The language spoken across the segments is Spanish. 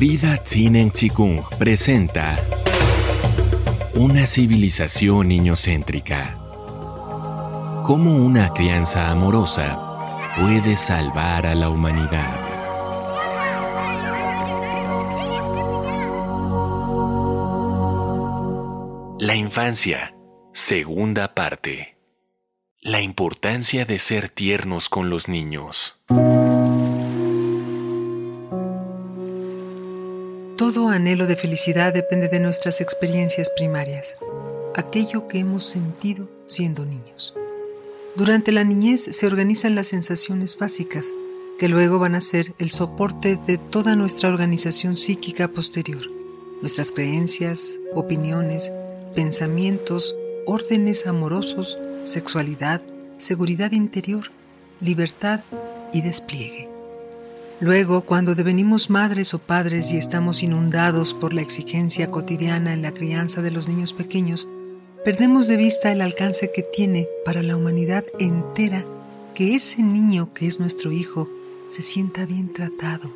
Vida Tsinen Chikung presenta Una civilización niñocéntrica. Cómo una crianza amorosa puede salvar a la humanidad. La infancia, segunda parte. La importancia de ser tiernos con los niños. Todo anhelo de felicidad depende de nuestras experiencias primarias, aquello que hemos sentido siendo niños. Durante la niñez se organizan las sensaciones básicas, que luego van a ser el soporte de toda nuestra organización psíquica posterior, nuestras creencias, opiniones, pensamientos, órdenes amorosos, sexualidad, seguridad interior, libertad y despliegue. Luego, cuando devenimos madres o padres y estamos inundados por la exigencia cotidiana en la crianza de los niños pequeños, perdemos de vista el alcance que tiene para la humanidad entera que ese niño que es nuestro hijo se sienta bien tratado,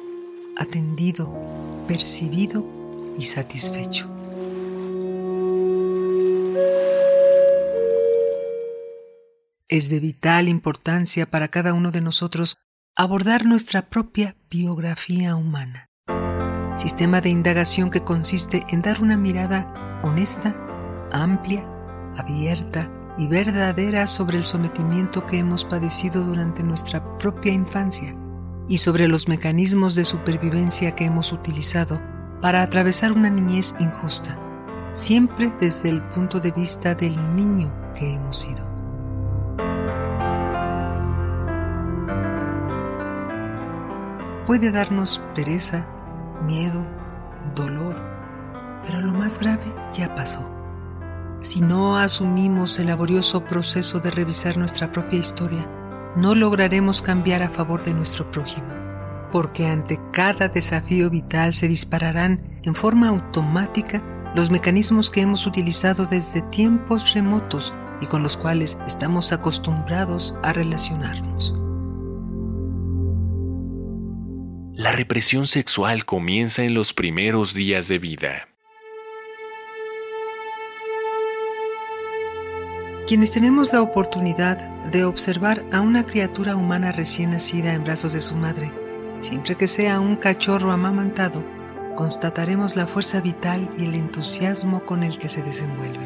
atendido, percibido y satisfecho. Es de vital importancia para cada uno de nosotros abordar nuestra propia biografía humana. Sistema de indagación que consiste en dar una mirada honesta, amplia, abierta y verdadera sobre el sometimiento que hemos padecido durante nuestra propia infancia y sobre los mecanismos de supervivencia que hemos utilizado para atravesar una niñez injusta, siempre desde el punto de vista del niño que hemos sido. Puede darnos pereza, miedo, dolor, pero lo más grave ya pasó. Si no asumimos el laborioso proceso de revisar nuestra propia historia, no lograremos cambiar a favor de nuestro prójimo, porque ante cada desafío vital se dispararán en forma automática los mecanismos que hemos utilizado desde tiempos remotos y con los cuales estamos acostumbrados a relacionarnos. La represión sexual comienza en los primeros días de vida. Quienes tenemos la oportunidad de observar a una criatura humana recién nacida en brazos de su madre, siempre que sea un cachorro amamantado, constataremos la fuerza vital y el entusiasmo con el que se desenvuelve.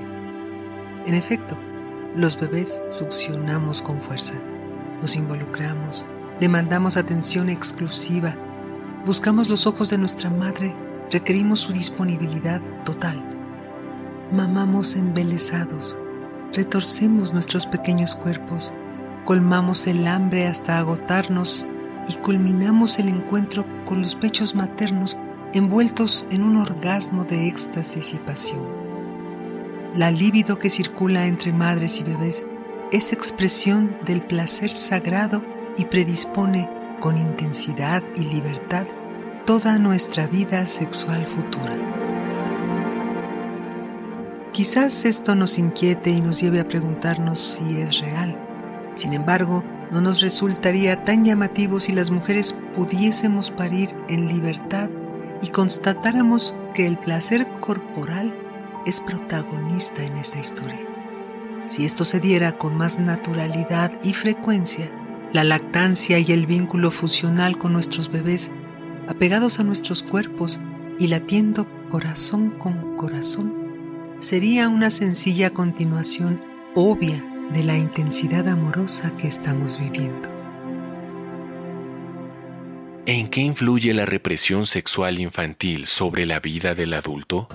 En efecto, los bebés succionamos con fuerza, nos involucramos, demandamos atención exclusiva, Buscamos los ojos de nuestra madre, requerimos su disponibilidad total. Mamamos embelesados, retorcemos nuestros pequeños cuerpos, colmamos el hambre hasta agotarnos y culminamos el encuentro con los pechos maternos envueltos en un orgasmo de éxtasis y pasión. La libido que circula entre madres y bebés es expresión del placer sagrado y predispone con intensidad y libertad toda nuestra vida sexual futura. Quizás esto nos inquiete y nos lleve a preguntarnos si es real. Sin embargo, no nos resultaría tan llamativo si las mujeres pudiésemos parir en libertad y constatáramos que el placer corporal es protagonista en esta historia. Si esto se diera con más naturalidad y frecuencia, la lactancia y el vínculo fusional con nuestros bebés, apegados a nuestros cuerpos y latiendo corazón con corazón, sería una sencilla continuación obvia de la intensidad amorosa que estamos viviendo. ¿En qué influye la represión sexual infantil sobre la vida del adulto?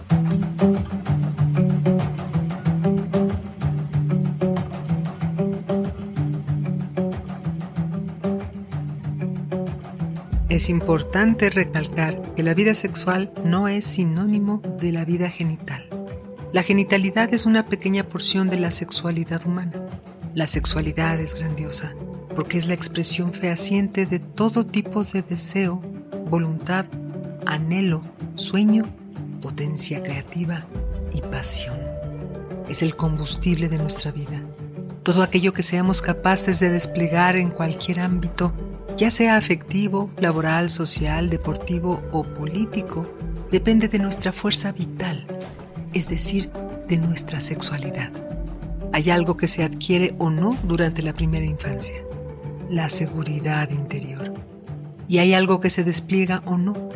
Es importante recalcar que la vida sexual no es sinónimo de la vida genital. La genitalidad es una pequeña porción de la sexualidad humana. La sexualidad es grandiosa porque es la expresión fehaciente de todo tipo de deseo, voluntad, anhelo, sueño, potencia creativa y pasión. Es el combustible de nuestra vida. Todo aquello que seamos capaces de desplegar en cualquier ámbito ya sea afectivo, laboral, social, deportivo o político, depende de nuestra fuerza vital, es decir, de nuestra sexualidad. Hay algo que se adquiere o no durante la primera infancia, la seguridad interior. Y hay algo que se despliega o no,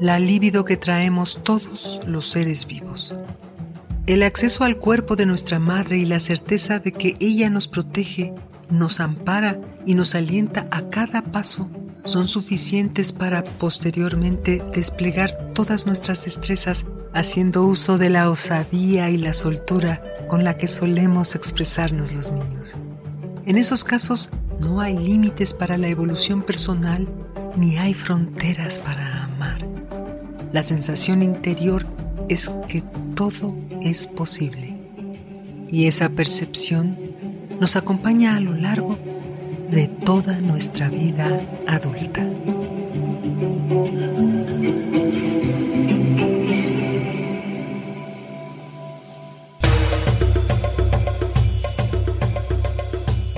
la libido que traemos todos los seres vivos. El acceso al cuerpo de nuestra madre y la certeza de que ella nos protege, nos ampara y nos alienta a cada paso son suficientes para posteriormente desplegar todas nuestras destrezas haciendo uso de la osadía y la soltura con la que solemos expresarnos los niños. En esos casos no hay límites para la evolución personal ni hay fronteras para amar. La sensación interior es que todo es posible y esa percepción nos acompaña a lo largo de toda nuestra vida adulta.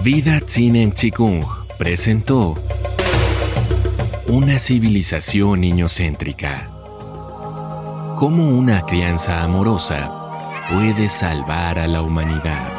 Vida Tzinen Chikung presentó Una civilización niñocéntrica. Cómo una crianza amorosa puede salvar a la humanidad.